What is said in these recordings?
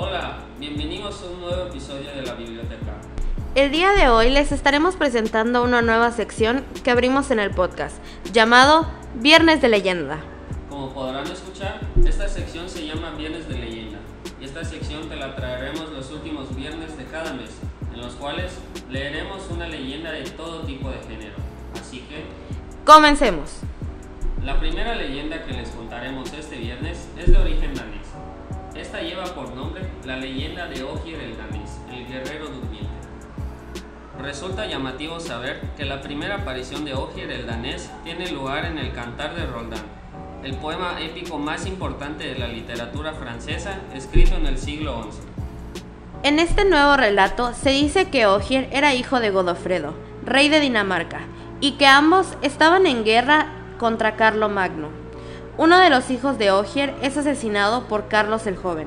Hola, bienvenidos a un nuevo episodio de la biblioteca. El día de hoy les estaremos presentando una nueva sección que abrimos en el podcast, llamado Viernes de Leyenda. Como podrán escuchar, esta sección se llama Viernes de Leyenda y esta sección te la traeremos los últimos viernes de cada mes, en los cuales leeremos una leyenda de todo tipo de género. Así que, Comencemos. la primera leyenda que les contaremos este por nombre la leyenda de Ogier el danés, el guerrero durmiente. Resulta llamativo saber que la primera aparición de Ogier el danés tiene lugar en el Cantar de Roldán, el poema épico más importante de la literatura francesa escrito en el siglo XI. En este nuevo relato se dice que Ogier era hijo de Godofredo, rey de Dinamarca, y que ambos estaban en guerra contra Carlo Magno. Uno de los hijos de Ogier es asesinado por Carlos el Joven,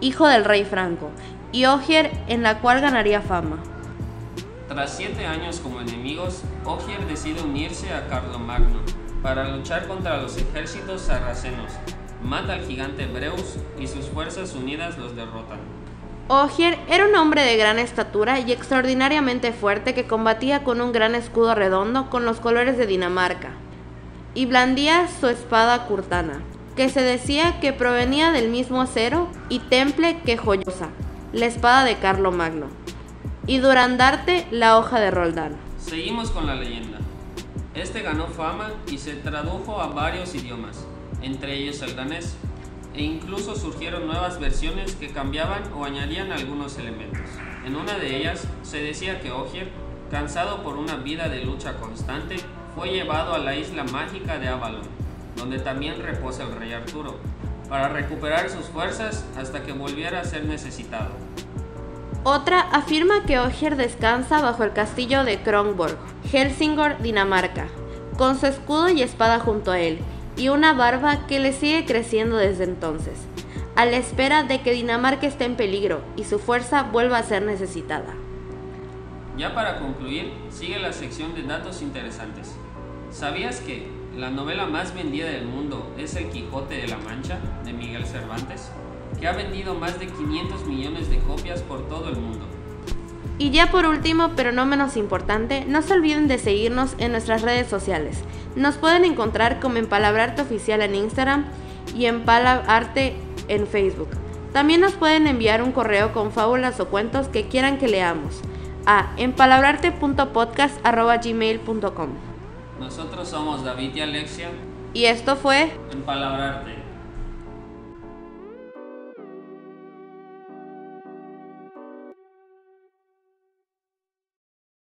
hijo del rey Franco, y Ogier en la cual ganaría fama. Tras siete años como enemigos, Ogier decide unirse a Carlomagno para luchar contra los ejércitos sarracenos. Mata al gigante Breus y sus fuerzas unidas los derrotan. Ogier era un hombre de gran estatura y extraordinariamente fuerte que combatía con un gran escudo redondo con los colores de Dinamarca, y blandía su espada curtana, que se decía que provenía del mismo acero y temple que joyosa, la espada de Carlomagno, y durandarte la hoja de Roldán. Seguimos con la leyenda. Este ganó fama y se tradujo a varios idiomas, entre ellos el danés, e incluso surgieron nuevas versiones que cambiaban o añadían algunos elementos. En una de ellas se decía que Ogier, cansado por una vida de lucha constante, fue llevado a la isla mágica de Avalon, donde también reposa el rey Arturo, para recuperar sus fuerzas hasta que volviera a ser necesitado. Otra afirma que Ogier descansa bajo el castillo de Kronborg, Helsingor, Dinamarca, con su escudo y espada junto a él, y una barba que le sigue creciendo desde entonces, a la espera de que Dinamarca esté en peligro y su fuerza vuelva a ser necesitada. Ya para concluir, sigue la sección de datos interesantes. ¿Sabías que la novela más vendida del mundo es El Quijote de la Mancha de Miguel Cervantes? Que ha vendido más de 500 millones de copias por todo el mundo. Y ya por último, pero no menos importante, no se olviden de seguirnos en nuestras redes sociales. Nos pueden encontrar como Empalabrarte Oficial en Instagram y Empalabarte en Facebook. También nos pueden enviar un correo con fábulas o cuentos que quieran que leamos a empalabrarte.podcast.gmail.com Nosotros somos David y Alexia Y esto fue en Palabrarte.